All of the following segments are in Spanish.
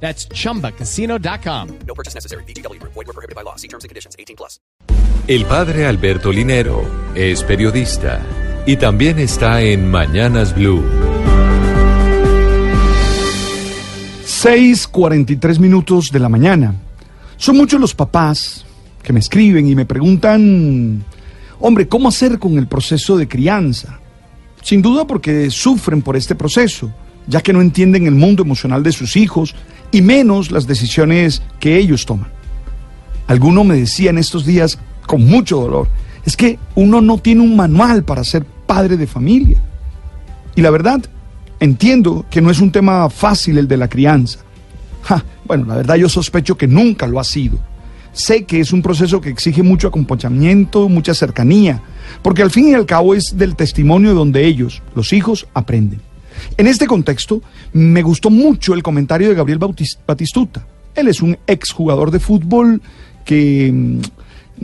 That's chumbacasino.com. No purchase necessary. BGW. Void were prohibited by law. See terms and conditions. 18 plus. El padre Alberto Linero es periodista y también está en Mañanas Blue. 6:43 minutos de la mañana. Son muchos los papás que me escriben y me preguntan, hombre, ¿cómo hacer con el proceso de crianza? Sin duda porque sufren por este proceso, ya que no entienden el mundo emocional de sus hijos y menos las decisiones que ellos toman. Alguno me decía en estos días con mucho dolor, es que uno no tiene un manual para ser padre de familia. Y la verdad, entiendo que no es un tema fácil el de la crianza. Ja, bueno, la verdad yo sospecho que nunca lo ha sido. Sé que es un proceso que exige mucho acompañamiento, mucha cercanía, porque al fin y al cabo es del testimonio donde ellos, los hijos, aprenden. En este contexto, me gustó mucho el comentario de Gabriel Batistuta. Él es un exjugador de fútbol que mm,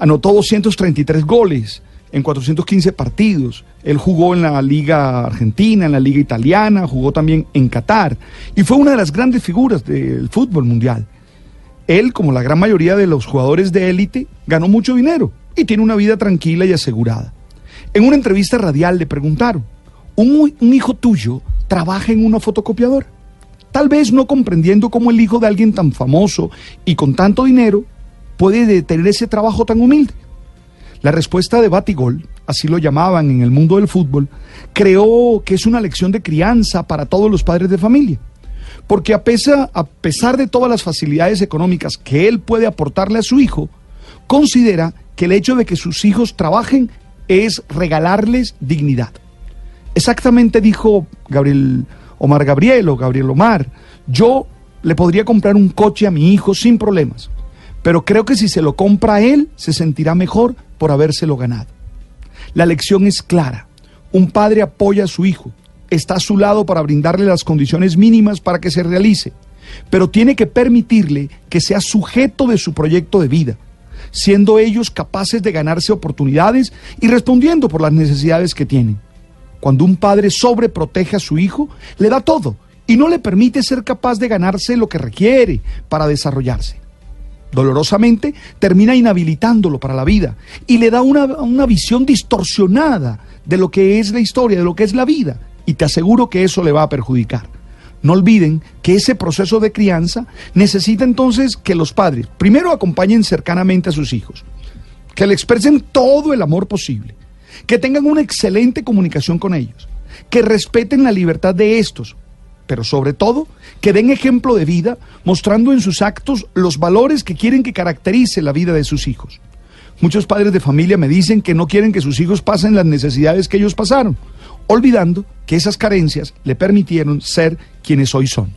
anotó 233 goles en 415 partidos. Él jugó en la Liga Argentina, en la Liga Italiana, jugó también en Qatar y fue una de las grandes figuras del fútbol mundial. Él, como la gran mayoría de los jugadores de élite, ganó mucho dinero y tiene una vida tranquila y asegurada. En una entrevista radial le preguntaron, ¿un, un hijo tuyo trabaja en una fotocopiadora? Tal vez no comprendiendo cómo el hijo de alguien tan famoso y con tanto dinero puede tener ese trabajo tan humilde. La respuesta de Batigol, así lo llamaban en el mundo del fútbol, creó que es una lección de crianza para todos los padres de familia. Porque a pesar, a pesar de todas las facilidades económicas que él puede aportarle a su hijo, considera que el hecho de que sus hijos trabajen es regalarles dignidad. Exactamente dijo Gabriel Omar Gabriel o Gabriel Omar, yo le podría comprar un coche a mi hijo sin problemas, pero creo que si se lo compra a él, se sentirá mejor por habérselo ganado. La lección es clara. Un padre apoya a su hijo, está a su lado para brindarle las condiciones mínimas para que se realice, pero tiene que permitirle que sea sujeto de su proyecto de vida, siendo ellos capaces de ganarse oportunidades y respondiendo por las necesidades que tienen. Cuando un padre sobreprotege a su hijo, le da todo y no le permite ser capaz de ganarse lo que requiere para desarrollarse. Dolorosamente termina inhabilitándolo para la vida y le da una, una visión distorsionada de lo que es la historia, de lo que es la vida. Y te aseguro que eso le va a perjudicar. No olviden que ese proceso de crianza necesita entonces que los padres primero acompañen cercanamente a sus hijos, que le expresen todo el amor posible, que tengan una excelente comunicación con ellos, que respeten la libertad de estos, pero sobre todo que den ejemplo de vida mostrando en sus actos los valores que quieren que caracterice la vida de sus hijos. Muchos padres de familia me dicen que no quieren que sus hijos pasen las necesidades que ellos pasaron, olvidando que esas carencias le permitieron ser quienes hoy son.